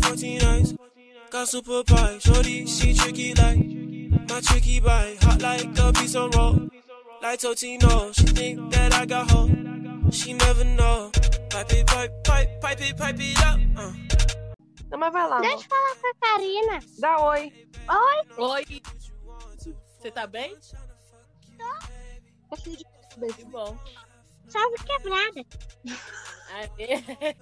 for 14 nights. Got super pie, shorty, she tricky like my tricky bite. Hot like a piece of roll. Like Totino, she think that I got her. She never know. Pipe it, pipe, pipe, pipe it, pipe it up. Uh. Não, mas vai lá. Deixa eu falar com a Karina. Dá oi. Oi, Oi. Você tá bem? Que bom. salve quebrada. Aê.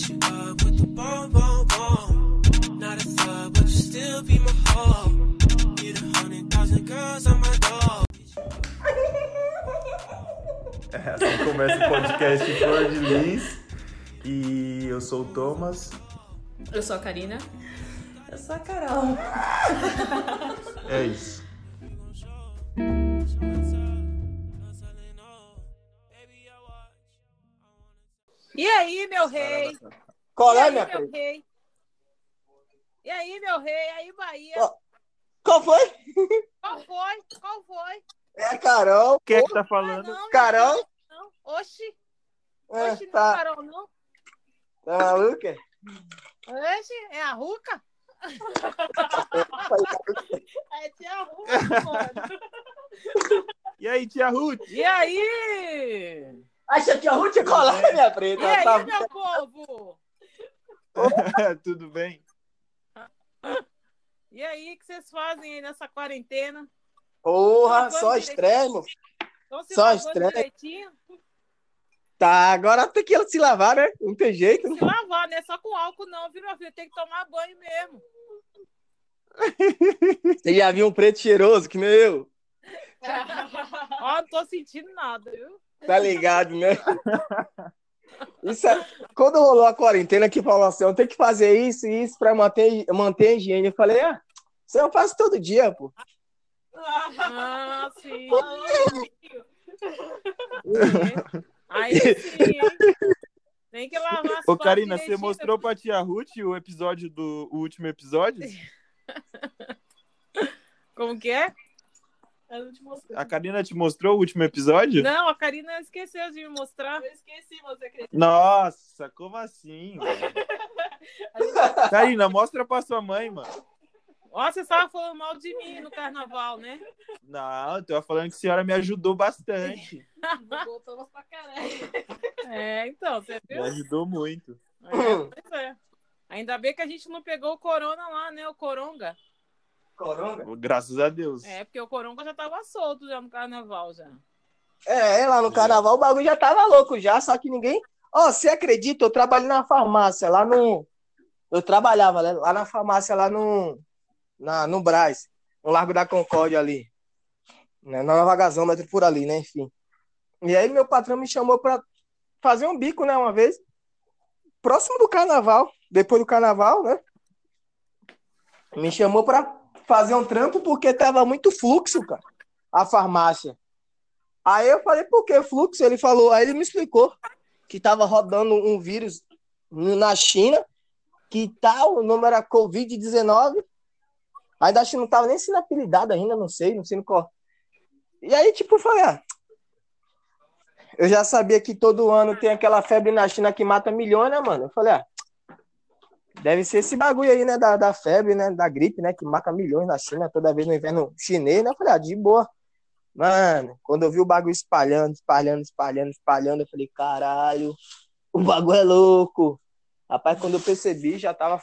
Hit you up with the bomb, bomb, bomb. Not a thug, but you still be my hoe. Get a hundred thousand girls on my door. É, assim começa o podcast Flor de Lis. E eu sou o Thomas. Eu sou a Karina. Eu sou a Carol. É isso. E aí, meu rei? Qual e é, aí, minha meu rei? E aí, meu rei? E aí, Bahia? Qual foi? Qual foi? Qual foi? É a Carol. Quem é que tá Ah, falando? não, meu Carol? Deus, Não. Oxi, É, oxi, não, tá, Carol, não. tá maluca? Oxi, é a Ruca? É tia Ruca, mano. E aí, tia Ruth? E aí? Acha que a Ruth ia colar, minha preta? E aí, tá... meu povo? Tudo bem? E aí, o que vocês fazem aí nessa quarentena? Porra, Tá só. Estão se Só direitinho? Tá, agora tem que se lavar, né? Não tem jeito. Se lavar, não é só com álcool não, viu, meu filho? Tem que tomar banho mesmo. Você já viu um preto cheiroso que nem eu? Ó, não tô sentindo nada, viu? Tá ligado, né? Isso é... Quando rolou a quarentena que falou assim, eu tenho que fazer isso e isso pra manter, manter a higiene. Eu falei, ah, isso eu faço todo dia, pô. Ah, sim. Aí sim, hein? Tem que lavar as Ô, Karina, você mostrou pra tia Ruth o episódio do o último episódio? Como que é? Eu não te mostrei. A Karina te mostrou o último episódio? Não, a Karina esqueceu de me mostrar. Eu esqueci, você acredita? Nossa, como assim? Karina, mostra pra sua mãe, mano. Ó, você estava falando mal de mim no carnaval, né? Não, eu tô falando que a senhora me ajudou bastante. Voltamos pra caralho. É, então, você Me viu? ajudou muito. É, pois é. Ainda bem que a gente não pegou o corona lá, né? O coronga. Coronga? Graças a Deus. É, porque o coronga já tava solto já no carnaval, já. É, lá no carnaval o bagulho já tava louco já, só que ninguém. Ó, você acredita? Eu trabalhei na farmácia lá no. Eu trabalhava né, lá na farmácia, lá no. Na, no Brás, no Largo da Concórdia ali. Né, na Nova Gasômetro por ali, né? Enfim. E aí meu patrão me chamou pra fazer um bico, né? Uma vez. Próximo do carnaval. Depois do carnaval, né? Me chamou pra fazer um trampo porque tava muito fluxo, cara. A farmácia. Aí eu falei, por que fluxo? Ele falou, aí ele me explicou que tava rodando um vírus na China, que tal, o nome era Covid-19. Ainda acho que não tava nem sendo apelidado ainda, não sei, não sei no qual. E aí, tipo, eu falei, ah, eu já sabia que todo ano tem aquela febre na China que mata milhões, né, mano? Eu falei, ah, deve ser esse bagulho aí, né, da, da febre, né, da gripe, né, que mata milhões na China toda vez no inverno chinês, né? Eu falei, ah, de boa. Mano, quando eu vi o bagulho espalhando, espalhando, espalhando, espalhando, eu falei, caralho, o bagulho é louco. Rapaz, quando eu percebi, já tava.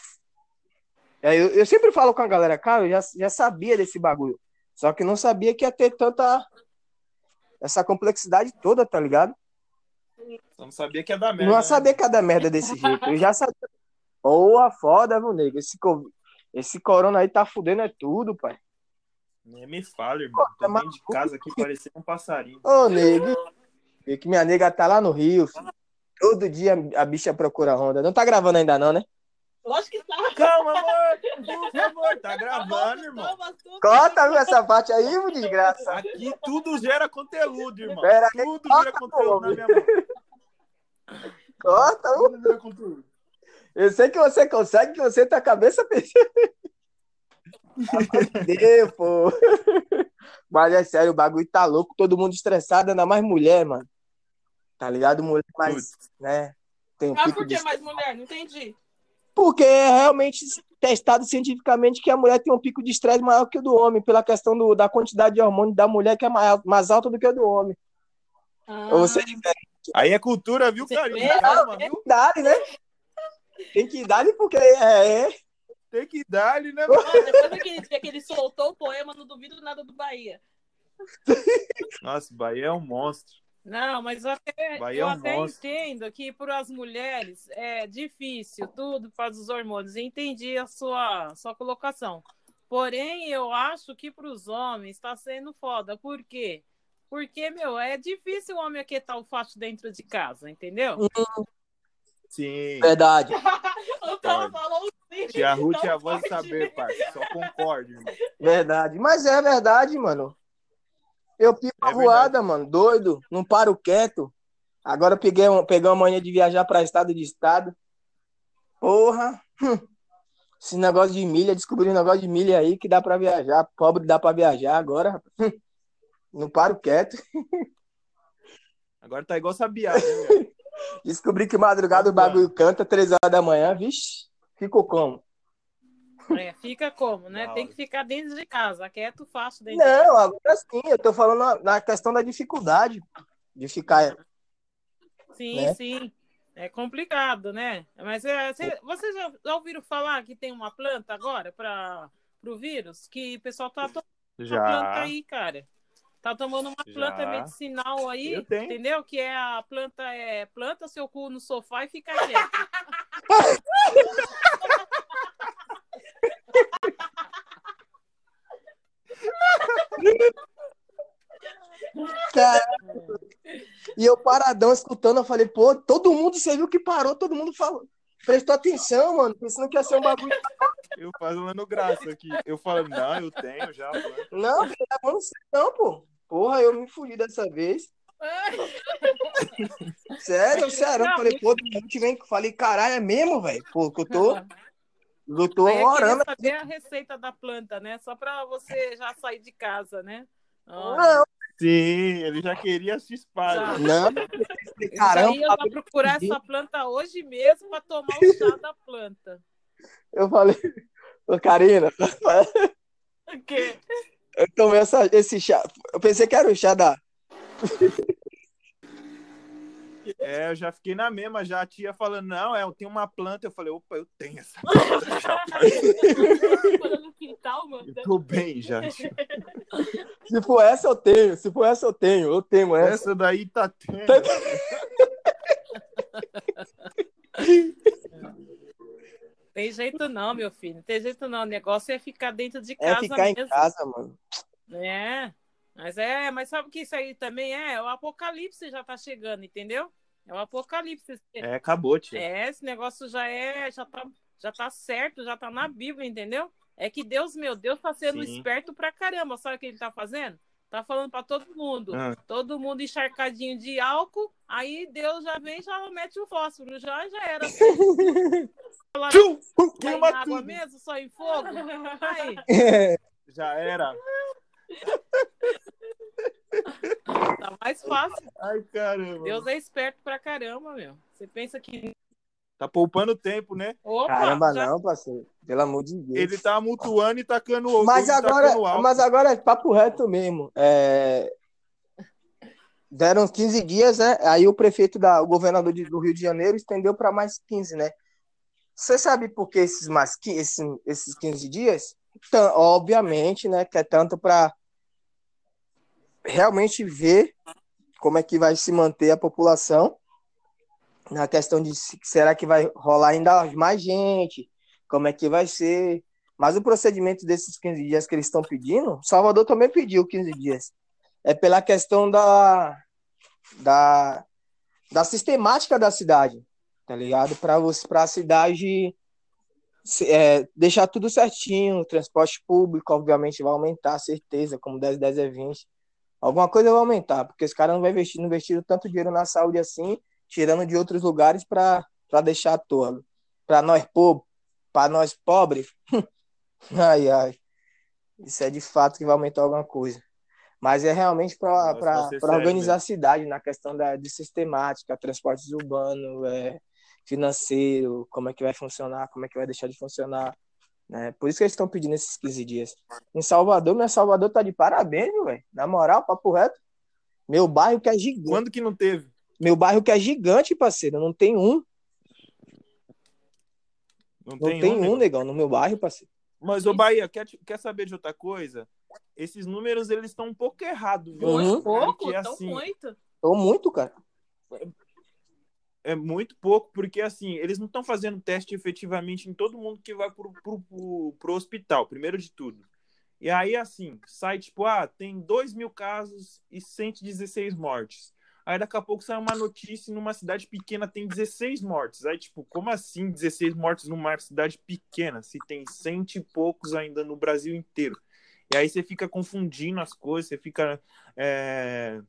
É, Eu, eu sempre falo com a galera, cara, eu já, já sabia desse bagulho. Só que não sabia que ia ter tanta. Essa complexidade toda, tá ligado? Eu não sabia que ia dar merda. Não né? sabia que ia dar merda desse jeito. Eu já sabia. Boa, foda, meu nego. Esse, esse corona aí tá fudendo é tudo, pai. Nem me fala, irmão. Tô dentro de casa aqui parecendo um passarinho. Ô, nego. Vê que minha nega tá lá no Rio, filho. Todo dia a bicha procura Honda. Não tá gravando ainda, não, né? Lógico que tá. Calma, amor. Por favor, tá gravando, irmão. Corta viu, essa parte aí, meu desgraça. Aqui tudo gera conteúdo, irmão. Pera aí, Tudo gera conteúdo na minha mão. Corta, viu? Tudo gera conteúdo. Eu sei que você consegue, que você tá a cabeça pensando. Deus, pô. Mas é sério, o bagulho tá louco, todo mundo estressado, ainda mais mulher, mano. Tá ligado? Mulher mais, Putz. né? tem Ah, pico por de que mais mulher? Não entendi. Porque é realmente testado cientificamente que a mulher tem um pico de estresse maior que o do homem, pela questão do, da quantidade de hormônio da mulher que é mais, mais alta do que a do homem. Ah, Ou você Aí é cultura, viu? Calma, viu? idade, né? Tem que dar porque é, é. Tem que dar-lhe, né? ó, depois daquele dia que ele soltou o poema, não duvido nada do Bahia. Nossa, Bahia é um monstro. Não, mas eu até, Bahia é eu um até monstro. entendo que para as mulheres é difícil tudo para os hormônios. Entendi a sua, sua colocação. Porém, eu acho que para os homens está sendo foda. Por quê? Porque, meu, é difícil o homem aquietar o facho dentro de casa, entendeu? Sim. Verdade. O Tala falou sim. Tia Ruth é a voz do saber, parça. Só concordo, irmão. Verdade. Mas é verdade, mano. Eu pico É a voada, mano. Doido. Não paro quieto. Agora eu peguei, peguei uma manhã de viajar para estado de estado. Porra. Hum. Esse negócio de milha, descobri um negócio de milha aí que dá para viajar. Pobre dá para viajar agora. hum. Não paro quieto. Agora tá igual Sabiá, né, velho? Descobri que madrugada o bagulho canta, três horas da manhã, vixe. Ficou como? É, fica como, né? Da Tem que ficar dentro de casa, quieto facho dentro de Não, agora sim, eu tô falando na, na questão da dificuldade de ficar. Sim, né? sim. É complicado, né? Mas é, cê- vocês já, já ouviram falar que tem uma planta agora para o vírus? Que o pessoal tá tomando uma planta Já. aí, cara. Tá tomando uma Já. planta medicinal aí, entendeu? Que é a planta é planta seu cu no sofá e fica quieto. Cara, e eu paradão escutando, eu falei, pô, todo mundo, você viu que parou, todo mundo falou. Prestou atenção, mano, pensando que ia ser um bagulho. Eu falando graça aqui. Eu falo, não, eu tenho já. mano. Não, eu não sei, não, pô. Porra, eu me fudi dessa vez. Sério, sério. Eu falei, pô, repente vem. Falei, caralho, é mesmo, velho? Pô, que eu tô, eu tô Aí eu orando. saber a receita da planta, né? Só para você já sair de casa, né? Não, Sim, ele já queria se espalhar. não. Caramba, eu vou procurar essa planta hoje mesmo para tomar o chá da planta. eu falei, ô, Karina, O quê? eu tomei essa, esse chá. Eu pensei que era o chá da. É, eu já fiquei na mesma, já a tia falando, não, é, eu tenho uma planta. Eu falei, opa, eu tenho essa planta já. No quintal, mano. Eu tô bem já. Se for essa, eu tenho. Se for essa, eu tenho. Eu tenho essa. Essa daí tá tendo. Tem jeito não, meu filho. Tem jeito não. O negócio é ficar dentro de É casa ficar em mesmo. casa, mano. É. Mas é, mas sabe o que isso aí também é? O apocalipse já tá chegando, entendeu? É o apocalipse. É, acabou, tia. É, esse negócio já é, já tá, já tá certo, já tá na Bíblia, entendeu? É que Deus, meu Deus, tá sendo Sim. esperto pra caramba. Sabe o que ele tá fazendo? Tá falando pra todo mundo. Ah. Todo mundo encharcadinho de álcool. Aí Deus já vem e já mete o fósforo. Já, já era. Lá, Tchum! Queima na água mesmo, só em fogo. Aí, Já era. tá mais fácil. Ai, caramba. Deus é esperto pra caramba, meu. Você pensa que. Tá poupando tempo, né? Opa, Caramba, já- não, parceiro. Pelo amor de Deus. Ele tá mutuando e tacando o Mas ele agora, mas agora é papo reto mesmo. É... Deram uns 15 dias, né? Aí o prefeito, da, o governador de- do Rio de Janeiro, estendeu para mais 15, né? Você sabe por que esses, mais, esses, esses 15 dias? Tan- obviamente, né? Que é tanto para realmente ver como é que vai se manter a população na questão de se- será que vai rolar ainda mais gente, como é que vai ser. Mas o procedimento desses 15 dias que eles estão pedindo, Salvador também pediu 15 dias. É pela questão da, da, da sistemática da cidade, tá ligado? Para a cidade é, deixar tudo certinho, o transporte público, obviamente, vai aumentar, certeza, como 10, 10 é 20. Alguma coisa vai aumentar, porque os caras não vão investir, não investiram tanto dinheiro na saúde assim, tirando de outros lugares para deixar à toa. Para nós, povo, para nós pobres, ai, ai. Isso é de fato que vai aumentar alguma coisa. Mas é realmente vai para organizar a cidade na questão da, de sistemática, transportes urbanos, é, financeiro, como é que vai funcionar, como é que vai deixar de funcionar. Né? Por isso que eles estão pedindo esses 15 dias. Em Salvador, meu Salvador tá de parabéns, velho. Na moral, papo reto. Meu bairro que é gigante. Quando que não teve? Meu bairro que é gigante, parceiro. Não tem um. Não, Não tem, um, negão. negão, no meu bairro, parceiro. Mas, ô Bahia, quer, quer saber de outra coisa? Esses números, eles estão um pouco errados, viu? Uhum. Pouco, tão assim, muito. Tô muito, cara. É muito pouco, porque assim, eles não estão fazendo teste efetivamente em todo mundo que vai pro, pro, pro, pro hospital, primeiro de tudo. E aí, assim, sai tipo, ah, tem 2 mil casos e 116 mortes. Aí daqui a pouco sai uma notícia numa cidade pequena tem 16 mortes. Aí, tipo, como assim 16 mortes numa cidade pequena? Se tem cento e poucos ainda no Brasil inteiro. E aí você fica confundindo as coisas, você fica é,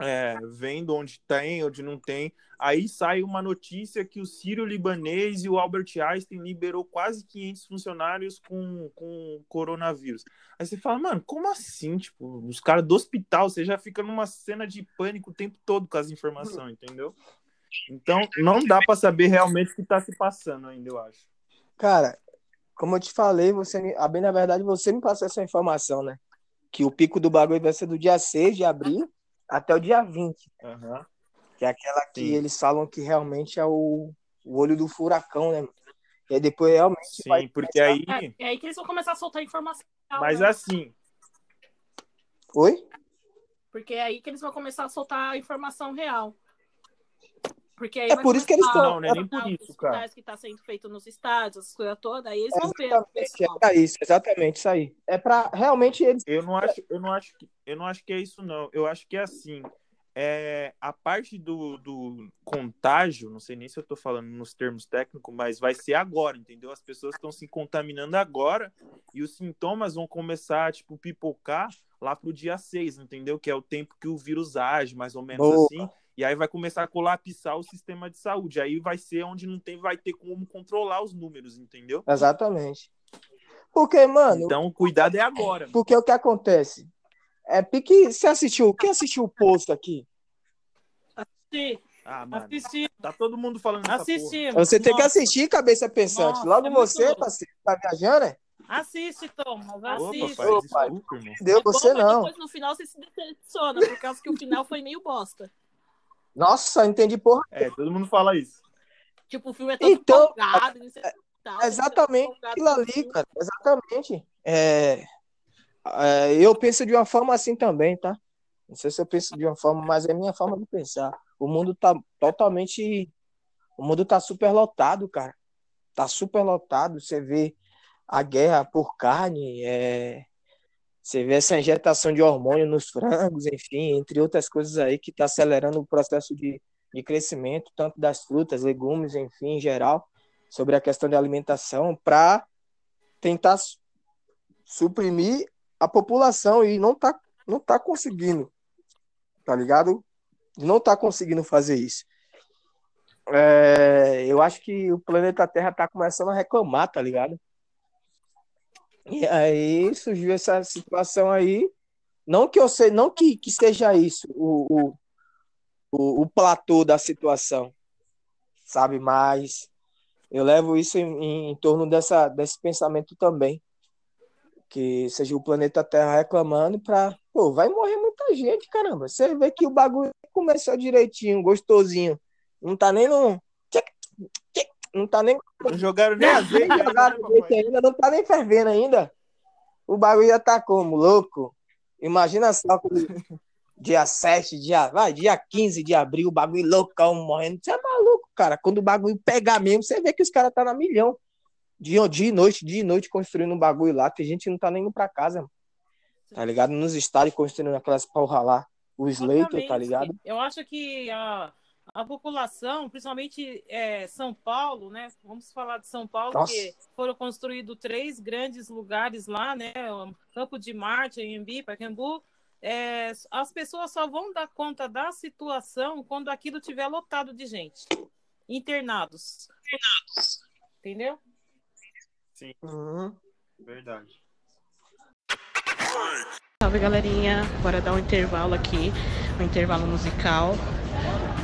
é, vendo onde tem, onde não tem. Aí sai uma notícia que o Sírio Libanês e o Albert Einstein liberou quase 500 funcionários com, com coronavírus. Aí você fala, mano, como assim? Tipo, os caras do hospital, você já fica numa cena de pânico o tempo todo com as informações, entendeu? Então, não dá para saber realmente o que tá se passando ainda, eu acho. Cara, como eu te falei, você ah, bem na verdade, você me passou essa informação, né? Que o pico do bagulho vai ser do dia 6 de abril até o dia 20. Aham. Que é aquela que Sim. eles falam que realmente é o, o olho do furacão, né? E aí depois realmente Sim, vai porque aí. É, é aí que eles vão começar a soltar informação. Mas né? assim, Oi? Porque é aí que eles vão começar a soltar a informação real. Porque aí É por isso que eles começar tão- Não, não é nem por os isso, cara. que está sendo feito nos estádios, as coisas todas, aí eles vão ver. o Exatamente, é pra isso, exatamente isso aí. É pra realmente eles. Eu não acho, eu não acho que, eu não acho que é isso não. Eu acho que é assim, é a parte do, do contágio, não sei nem se eu tô falando nos termos técnicos, mas vai ser agora, entendeu? As pessoas estão se contaminando agora e os sintomas vão começar tipo pipocar lá pro dia 6, entendeu? Que é o tempo que o vírus age, mais ou menos Boa. assim. E aí vai começar a colapsar o sistema de saúde. Aí vai ser onde não tem, vai ter como controlar os números, entendeu? Exatamente. Porque, mano, Então, cuidado é agora. porque o que acontece? É pique. Você assistiu? Quem assistiu o posto aqui? Assisti, Ah, mano. assisti, Tá todo mundo falando assisti. Você tem que Nossa, assistir, cabeça pensante. Nossa, Logo é você, parceiro, tá viajando, né? Assiste, Thomas, Opa, assiste. pai, Ô, desculpa. Deu É bom, você mas não. Depois no final você se decepciona, por causa que o final foi meio bosta. Nossa, entendi porra. É, todo mundo fala isso. Tipo, o filme é todo Então, tal, Exatamente empolgado aquilo ali, cara. Exatamente. É, é, eu penso de uma forma assim também, tá? Não sei se eu penso de uma forma, mas é a minha forma de pensar. O mundo tá totalmente. O mundo tá super lotado, cara. Tá super lotado. Você vê a guerra por carne, é, você vê essa injetação de hormônio nos frangos, enfim, entre outras coisas aí que tá acelerando o processo de, de crescimento, tanto das frutas, legumes, enfim, em geral, sobre a questão de alimentação, para tentar su- suprimir a população e não tá, não tá conseguindo, tá ligado? Não tá conseguindo fazer isso. É, eu acho que o planeta Terra tá começando a reclamar, tá ligado? E aí surgiu essa situação aí. Não que eu sei, não que, que seja isso o, o, o, platô da situação, sabe? Mas eu levo isso em, em torno dessa, desse pensamento também. Que seja o planeta Terra reclamando para. Pô, vai morrer muita gente, caramba. Você vê que o bagulho começou direitinho, gostosinho. Não tá nem no. Não tá nem Não jogaram nem azeite ainda, jogaram azeite ainda, não tá nem fervendo ainda. O bagulho já tá como, louco? Imagina só dia 7, dia, vai, dia 15 de abril, o bagulho loucão morrendo. Você é maluco, cara. Quando o bagulho pegar mesmo, você vê que os caras tá na milhão. Dia, dia e noite, dia e noite construindo um bagulho lá. Tem gente que não tá nem indo pra casa, mano. Tá ligado? Nos estádios construindo aquelas porra lá. O Slater, tá ligado? Eu acho que a, a população, principalmente é, São Paulo, né? Vamos falar de São Paulo, Nossa. que foram construídos três grandes lugares lá, né? O Campo de Marte, Anhembi, Pacaembu. É, as pessoas só vão dar conta da situação quando aquilo tiver lotado de gente. Internados. Entendeu? Uhum. Verdade. Salve galerinha, bora dar um intervalo aqui, um intervalo musical.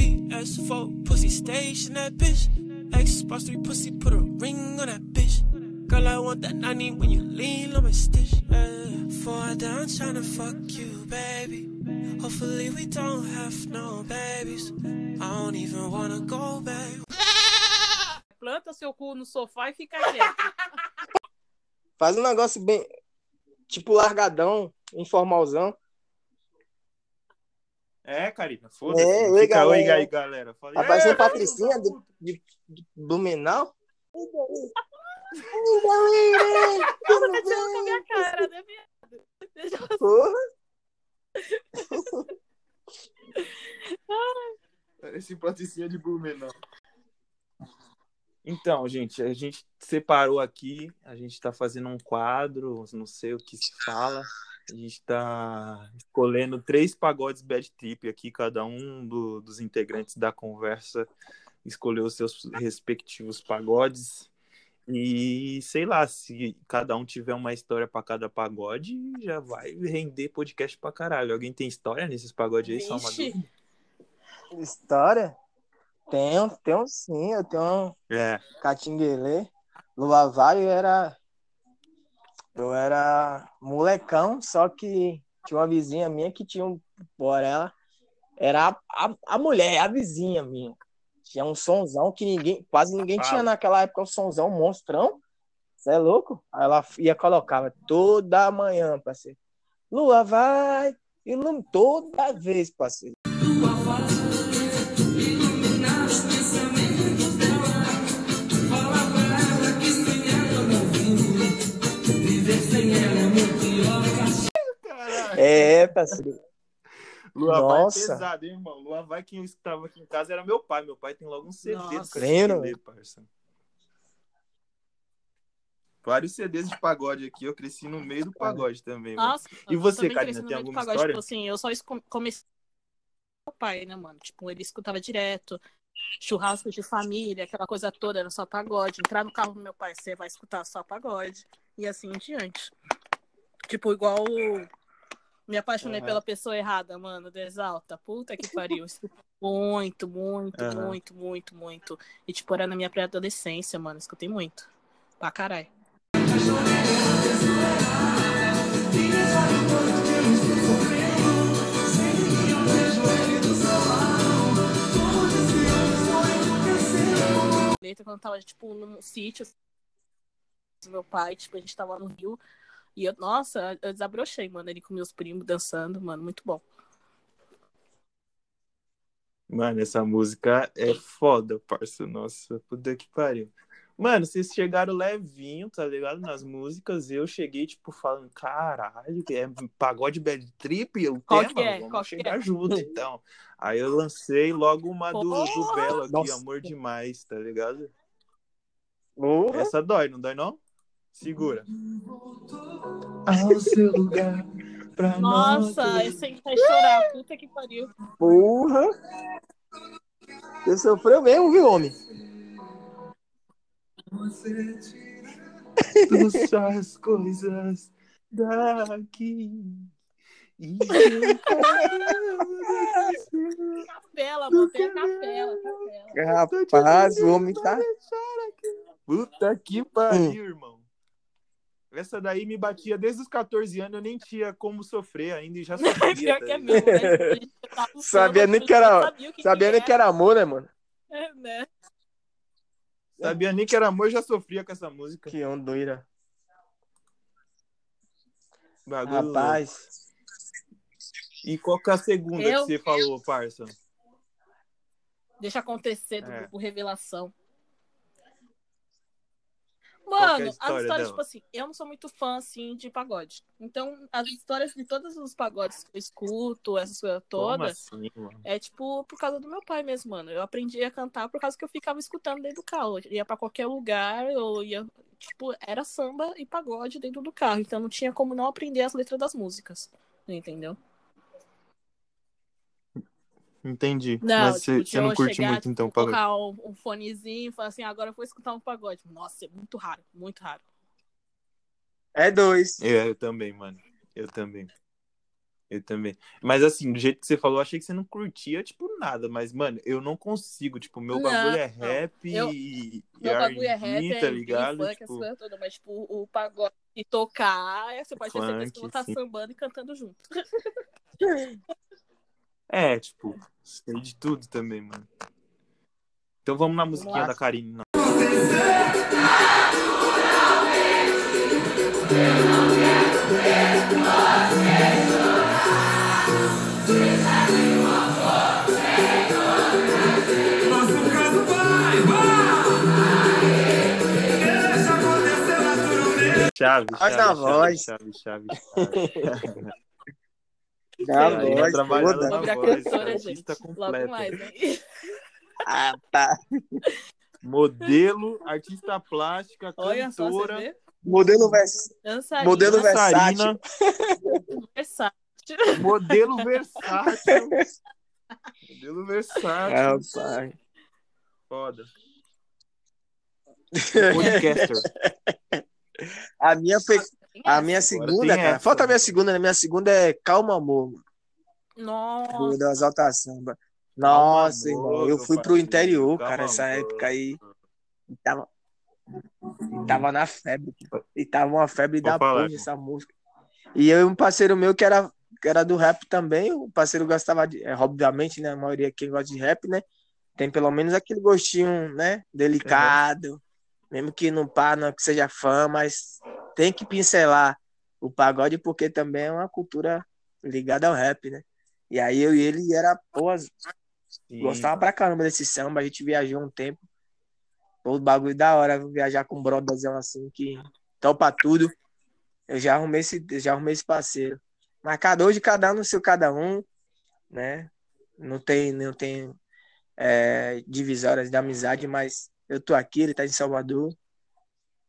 PS4, pussy station that bitch. Xbox 3 pussy, put a ring on that bitch. Girl, I want that 90 when you lean on my stitch. Yeah. Four down, tryna fuck you, baby. Hopefully, we don't have no babies. I don't even wanna go back. Planta seu cu no sofá e fica quieto. Faz um negócio bem. Tipo largadão, informalzão. É, Karina, foda-se. É, Fica oi, oi, galera. aí, galera. Falei, Tá parecendo "É, Patricinha do, puta." de, de Blumenau. Oi, galera. Ela tá tirando com a minha cara, né, viado? Deixa eu... Porra. Parece Patricinha de Blumenau. Então, gente, a gente separou aqui, a gente tá fazendo um quadro, não sei o que se fala. A gente tá escolhendo três pagodes bad trip aqui, cada um do- dos integrantes da conversa escolheu os seus respectivos pagodes. E sei lá, se cada um tiver uma história pra cada pagode, já vai render podcast pra caralho. Alguém tem história nesses pagodes aí? Só uma dúvida? História? Tenho, tenho sim. Eu tenho um É. catinguelê. Lua era. Eu era molecão, só que tinha uma vizinha minha que tinha um. Por ela. Era a, a, a mulher, a vizinha minha. Tinha um sonzão que ninguém, quase ninguém Fala. tinha naquela época, um sonzão monstrão. Você é louco? Aí ela ia colocava toda manhã, parceiro. Lua vai, ilumina toda vez, parceiro. É, parceiro. Lua vai Nossa. pesado, hein, irmão? Lua vai, quem estava aqui em casa era meu pai. Meu pai tem logo um CD do Nossa. Catinguelê, parça. Vários CDs de pagode aqui. Eu cresci no meio do pagode também, mano. Nossa, E você, Karina, tem do alguma pagode, história? Tipo assim, eu só comecei com meu pai, né, mano? Tipo, ele escutava direto, churrasco de família, aquela coisa toda, era só pagode. Entrar no carro do meu pai, você vai escutar só pagode. E assim em diante. Tipo, igual o- me apaixonei Aham. pela pessoa errada, mano, do Exalta. Puta que pariu. Muito, muito, Aham. muito, muito, muito. E, tipo, era na minha pré-adolescência, mano. Escutei muito. Pra caralho. letra quando tava, tipo, num sítio assim, do meu pai, tipo, a gente tava no Rio. E eu, nossa, eu desabrochei, mano, ali com meus primos dançando, mano, muito bom. Mano, essa música é foda, parça. Nossa, puta que pariu. Mano, vocês chegaram levinho, tá ligado? Nas músicas, eu cheguei, tipo, falando, caralho, é pagode bad trip o Qual tema? que é? Vamos Qual que chegar é? junto, então. Aí eu lancei logo uma do, do! Belo aqui, Nossa. Amor Demais, tá ligado? Essa dói, não dói não? Segura. Ao seu lugar, pra Nossa, esse aí vai chorar, puta que pariu. Porra! Você sofreu mesmo, viu, homem? Você tira as coisas daqui. E Capela, mano, tem a capela, capela. Rapaz, o homem tá. Puta que pariu, irmão. Essa daí me batia desde os 14 anos, eu nem tinha como sofrer ainda e já sofria. Pior tá que é mesmo, né? No Sabia nem que era- sabia que Sabia nem que era amor, né, mano? É, né? Sabia nem que era amor, já sofria com essa música. Que onda doida. Bagulho. Rapaz. E qual que é a segunda Eu? que você falou, parça? Deixa acontecer do É. grupo Revelação. Que é a Mano, as história histórias, dela? tipo assim, eu não sou muito fã, assim, de pagode. Então, as histórias de todos os pagodes que eu escuto, essas coisas todas, assim, mano? é tipo por causa do meu pai mesmo, mano. Eu aprendi a cantar por causa que eu ficava escutando dentro do carro. Eu ia pra qualquer lugar, eu ia. Tipo, era samba e pagode dentro do carro. Então não tinha como não aprender as letras das músicas. Entendeu? Entendi. Não, Mas você tipo, você não eu curte chegar, muito, então, tipo, pagode. colocar um, um fonezinho e falar assim, agora eu vou escutar um pagode. Nossa, é muito raro, muito raro. É dois. É, eu também, mano. Eu também. Eu também. Mas assim, do jeito que você falou, eu achei que você não curtia, tipo, nada. Mas, mano, eu não consigo. Tipo, meu Não, bagulho é não. rap Eu- e, e Meu bagulho é rap, tá ligado? funk, Tipo, todas, mas tipo, o pagode e tocar, você pode ter certeza que eu vou estar sim. sambando e cantando junto. é, tipo, sei de tudo também, mano. Então vamos na musiquinha da Karine. não. Chave, chave, chave, voz. chave, chave, chave. Da Sim, voz, trabalhando toda. na voz, cantora, artista gente. Logo completa. mais, né? Ah, tá. Modelo, artista plástica, Olha cantora? Modelo vers... Dançarina, Modelo dançarina, versátil. modelo versátil. modelo versátil. Ah, pai. Foda. Podcaster. A minha foi. A minha segunda, cara. essa. Falta a minha segunda, né? Minha segunda é Calma Amor, mano, Nossa, do Exalta Samba. Calma, Nossa, amor, irmão. Eu fui pro interior, calma, cara, essa época aí. E tava, e tava na febre. E tava uma febre da falar, porra essa música. E eu e um parceiro meu que era, que era do rap também. O parceiro gostava de. É, obviamente, né? A maioria quem gosta de rap, né? Tem pelo menos aquele gostinho, né? Delicado. Mesmo que não pá, não que seja fã, mas tem que pincelar o pagode porque também é uma cultura ligada ao rap, né? E aí eu e ele era, pô, Sim. gostava pra caramba desse samba, a gente viajou um tempo. Pô, o bagulho da hora, viajar com um brotherzão assim que topa tudo. Eu já arrumei esse, já arrumei esse parceiro. Mas cada hoje, cada um no seu cada um, né? Não tem, não tem é, divisórias de amizade, mas eu tô aqui, ele tá em Salvador.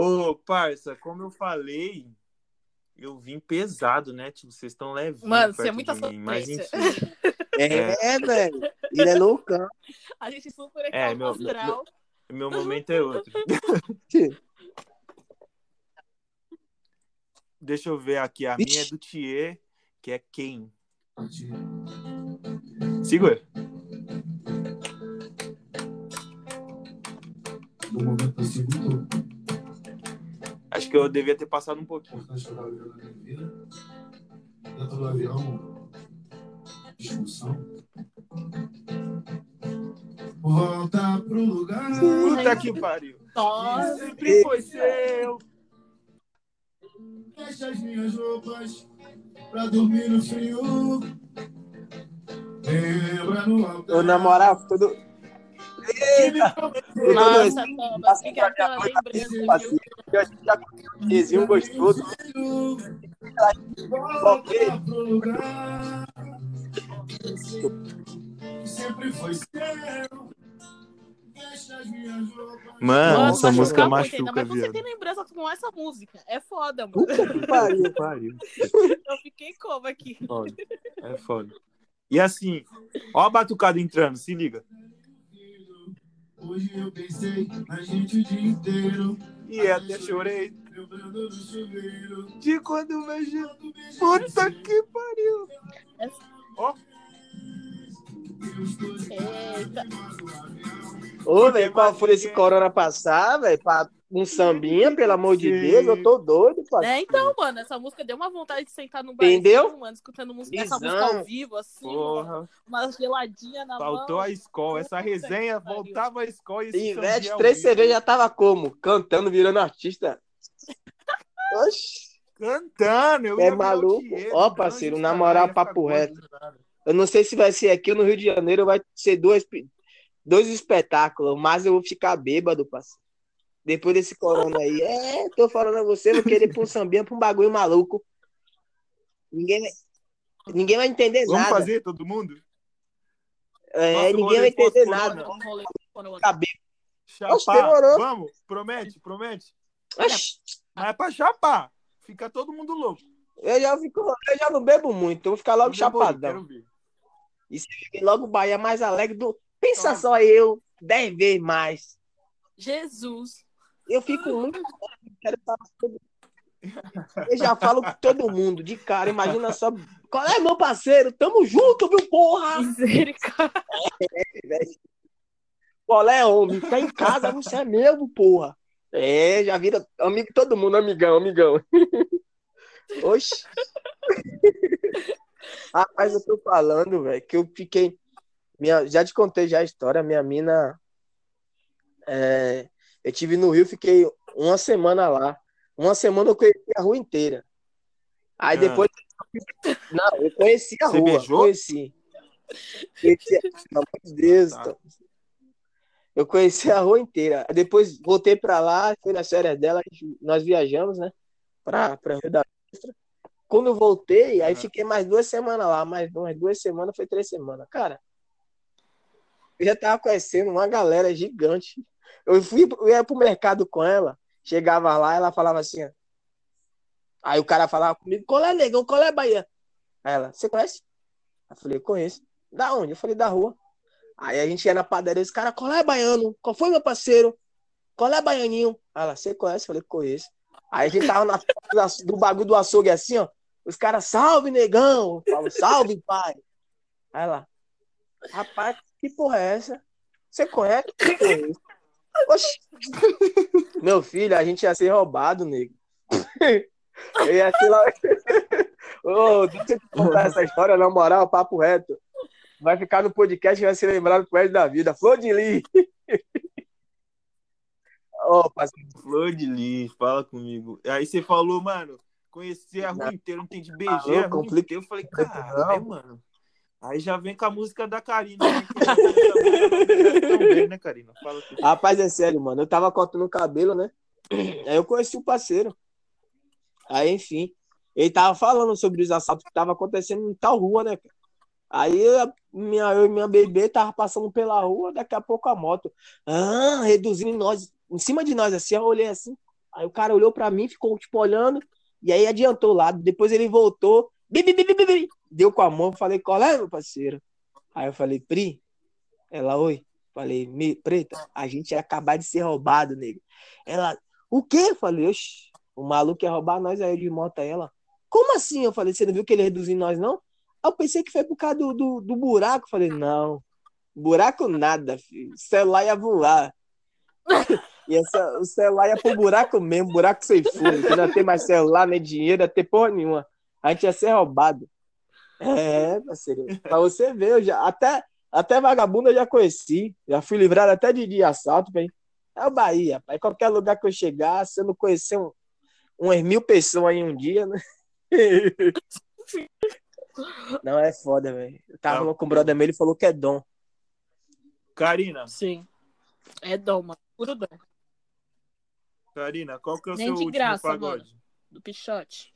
Ô, parça, como eu falei, eu vim pesado, né? Tipo, vocês estão levinhos. Mano, você é muita mas sofrência. enfim. É, velho. Ele é loucão. A gente super é, É, é meu- astral. Meu momento é outro. Deixa eu ver aqui. A minha é do Thier, que é quem? Segura. O momento muito Acho que eu devia ter passado um pouquinho. Dentro do avião, discussão. Volta pro lugar. Puta que pariu. Nossa, Sempre foi seu. Fecha as minhas roupas pra dormir no frio. Lembra no altar. Ô, na moral, todo. Eita! Nossa. Toma, fica aquela lembrança, viu? Eu acho que já comi um desenho gostoso. Sempre foi seu. Mano, Mano, essa música machuca ainda machuca, Mas você tem lembrança com essa música. É foda, mano. Puta que pariu. Pariu. Eu fiquei como aqui. Foda. É foda. E assim, ó a batucada entrando, se liga. Hoje eu pensei na gente o dia inteiro. E até chorei de quando beijei. Puta que pariu. Ó. Eita. Ô, velho, qual foi esse corona passar, velho? Pra um sambinha, pelo amor de Sim. Deus, eu tô doido, pai. É, então, mano, essa música deu uma vontade de sentar no barzinho, Entendeu? mano, escutando música, essa música ao vivo, assim, Porra, uma geladinha na faltou mão. a escola. Essa resenha voltava a escola e esse Ivete, três cervejas já tava como? Cantando, virando artista. Oxi. Cantando, eu É maluco? Ó, parceiro, na moral, papo reto. nada. Eu não sei se vai ser aqui ou no Rio de Janeiro, vai ser dois, dois espetáculos, mas eu vou ficar bêbado, parceiro. Depois desse corona aí. É, tô falando a você, vou querer ir pra um sambinha, pra um bagulho maluco. Ninguém vai, ninguém vai entender Vamos nada. fazer, todo mundo? É, Nosso ninguém vai entender nada. Eu-. Oxe, Chapar. demorou. Vamos, promete, promete. Oxi, Mas é pra chapar. Fica todo mundo louco. Eu já, fico, eu já não bebo muito, eu vou ficar logo Demorou, chapadão. quero ver. E se fiquei logo o Bahia mais alegre do. Pensa só eu, dez vezes mais. Jesus. Eu fico muito. Eu já falo com todo mundo, de cara. Imagina só. Qual é, meu parceiro? Tamo junto, viu, porra? Misericórdia. Qual é, homem? Tá em casa, você é meu, porra. É, já vira amigo todo mundo, amigão, amigão. Oxi. Rapaz, eu tô falando, velho, que eu fiquei. Minha, já te contei já a história, minha mina. é, eu tive no Rio, fiquei uma semana lá. Uma semana eu conheci a rua inteira. Aí Ah. depois. Não, eu conheci a Você rua. beijou? Conheci. Conheci, pelo amor de Deus. Tá. então. Eu conheci a rua inteira. Aí Depois voltei pra lá, fui nas férias dela, nós viajamos, né? Pra, pra Rio da Vista. Quando eu voltei, aí Aham. fiquei mais duas semanas lá. Mais umas duas semanas, foi três semanas. Cara, eu já tava conhecendo uma galera gigante. Eu fui, eu ia pro mercado com ela, chegava lá, ela falava assim, ó. Aí o cara falava comigo, qual é, negão, qual é, Bahia? Aí ela, você conhece? Eu falei, conheço. Da onde? Eu falei, da rua. Aí a gente ia na padaria, esse cara, qual é, baiano? Qual foi, meu parceiro? Qual é, baianinho? Aí ela, você conhece? Eu falei, conheço. Aí a gente tava na do bagulho do açougue assim, ó. Os caras, salve, negão. Eu falo, salve, pai. Aí ela, rapaz, que porra é essa? Você conhece? Oxi. Meu filho, a gente ia ser roubado, nego. Eu ia ser lá. Ô, deixa eu te contar essa história, na moral, papo reto. Vai ficar no podcast e vai ser lembrado pro resto da vida. Flor de Lis. Ô, parceiro, Flor de Lis, fala comigo. Aí você falou, mano, conhecer a rua inteira, não entendi, beijei a rua Tá complica-. Eu falei, caralho, mano. Aí já vem com a música da Karina. Né? Também, né, Karina? Fala tudo. Rapaz, é sério, mano. Eu tava cortando o cabelo, né? Aí eu conheci o parceiro. Aí, enfim, ele tava falando sobre os assaltos que tava acontecendo em tal rua, né? cara? Aí eu, minha, eu e minha bebê tava passando pela rua, daqui a pouco a moto, ah, reduzindo nós, em cima de nós, assim, eu olhei assim. Aí o cara olhou pra mim, ficou tipo olhando, e aí adiantou o lado. Depois ele voltou, bi, bi, bi, deu com a mão, falei, qual é, meu parceiro? Aí eu falei, Pri, ela, oi. Falei, "Me- preta, a gente ia acabar de ser roubado, nego. Ela, o quê? Eu falei, oxi, o maluco ia roubar nós aí de moto. Ela, como assim? Eu falei, você não viu que ele reduziu nós, não? Eu pensei que foi por causa do, do, do buraco. Eu falei, não, buraco nada, filho. O celular ia voar. E essa, o celular ia pro buraco mesmo, buraco sem fundo. Que não ia ter mais celular, nem dinheiro, ia ter porra nenhuma. A gente ia ser roubado. É, parceiro. Pra você ver, eu já, até, até vagabundo eu já conheci. Já fui livrado até de, de assalto, velho. É o Bahia, pai. Qualquer lugar que eu chegar, se eu não conhecer um, umas mil pessoas em um dia, né? Não, é foda, velho. Eu tava falando com o brother meu, ele falou que é dom. Karina, Sim. É dom, mano. Puro dom. Karina, qual que é o Nem seu de último graça, pagode? Do Pichote.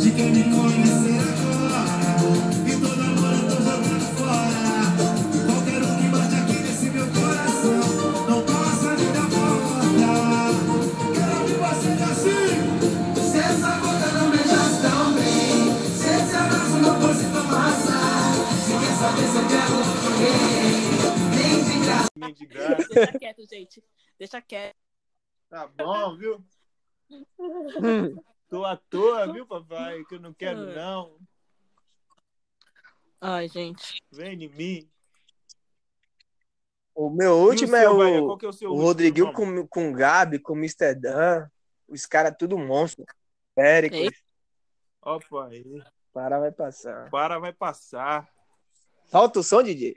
De quem me conhecer graça. Deixa quieto, gente. Deixa quieto. Tá bom, viu? Tô à toa, viu, papai? Que eu não quero, não. Ai, gente. Vem em mim. O meu E o último é o, Qual que é o seu o último Rodriguinho nome? com, com o Gabi, com o Mr. Dan. Os caras tudo monstro. Péricles. Ei. Ó, pai. Para, vai passar. Para, vai passar. Solta o som, DJ.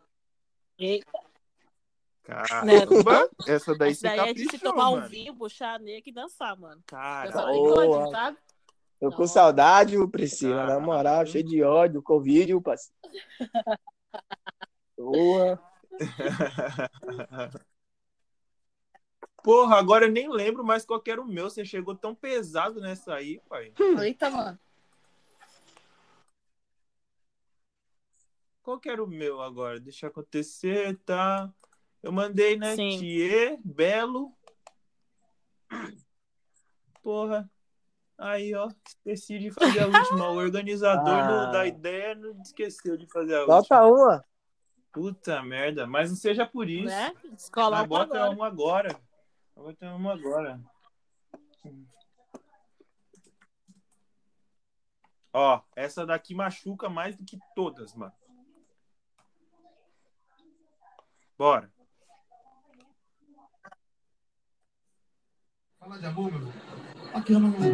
Eita, Caramba, essa daí você daí é de se caprichou, tomar um mano. vinho, puxar nele e dançar, mano. Cara, Eu gosto, sabe? Tô com Não. saudade, Priscila? Na Caralho. moral, cheio de ódio, Covid, parceiro? Boa. Porra, agora eu nem lembro mais qual que era o meu. Você chegou tão pesado nessa aí, pai. Eita, mano. Qual que era o meu agora? Deixa acontecer, tá? Eu mandei, né? Sim. Thier, Belo. Porra. Aí, ó. Esqueci de fazer a última. O organizador do- Ah. da ideia não esqueceu de fazer a Solta última. uma. Puta merda. Mas não seja por isso. Né? Escola Mas bota agora. uma agora. Bota uma agora. Ó, essa daqui machuca mais do que todas, mano. Bora. Fala de amor, meu. Aqui, Maria.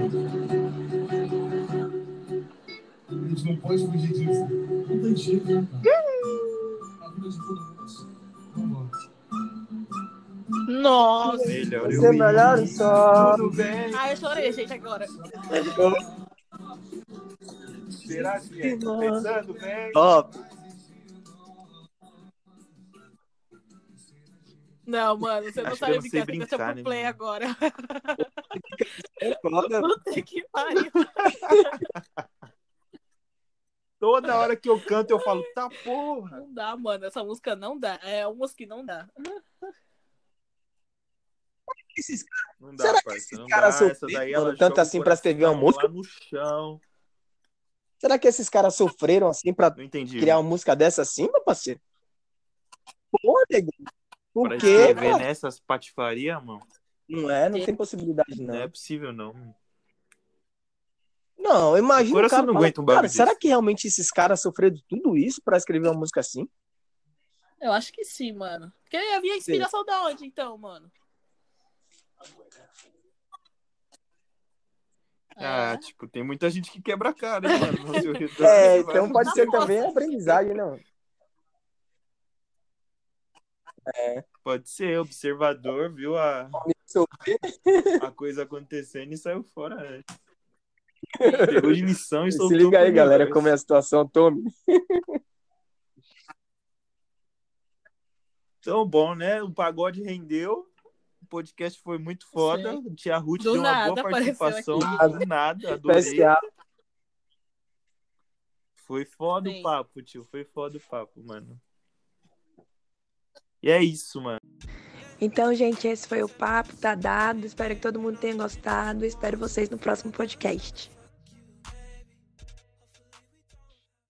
A gente não pode fugir disso. Não tem jeito, né, cara? A vida de todo mundo. Vambora. Nossa. Melhor Você é melhor só. Tudo bem. Ai, eu chorei, gente, agora. Será que é? Pensando bem. Top. Não, mano, você não Acho que sabe brincar, que ser brincar, pro né, play mano? agora. É foda. Puta que pariu. Toda hora que eu canto, eu falo, tá porra. Não dá, mano. Essa música não dá. É uma música que não dá. Esses Não dá, Será que parça, esses não caras mano, tanto assim pra escrever uma música? No chão. Será que esses caras sofreram assim pra Não entendi. criar uma música dessa assim, meu parceiro? Pô, nego. Por Pra quê, escrever nessas patifarias, mano. Não é, não tem possibilidade, Não é não. possível, não. Não, imagina O cara não fala, um bagulho cara, será desse." que realmente esses caras sofreram tudo isso pra escrever uma música assim? Eu acho que sim, mano. Porque havia inspiração da onde, então, mano? Ah, É. tipo, tem muita gente que quebra a cara, hein, mano. É, então pode ser também aprendizagem, não. Pode ser, observador, viu a, a coisa acontecendo e saiu fora. né? Pegou de lição e Se liga aí, galera, como é a situação, Tommy. Então, bom, né? O pagode rendeu. O podcast foi muito foda. Sim. Tia Ruth Do deu uma boa participação. aqui. Do nada, adorei. Especial. Foi foda Sim. o papo, tio. Foi foda o papo, mano. E é isso, mano. Então, gente, esse foi o papo, tá dado. Espero que todo mundo tenha gostado. Espero vocês no próximo podcast.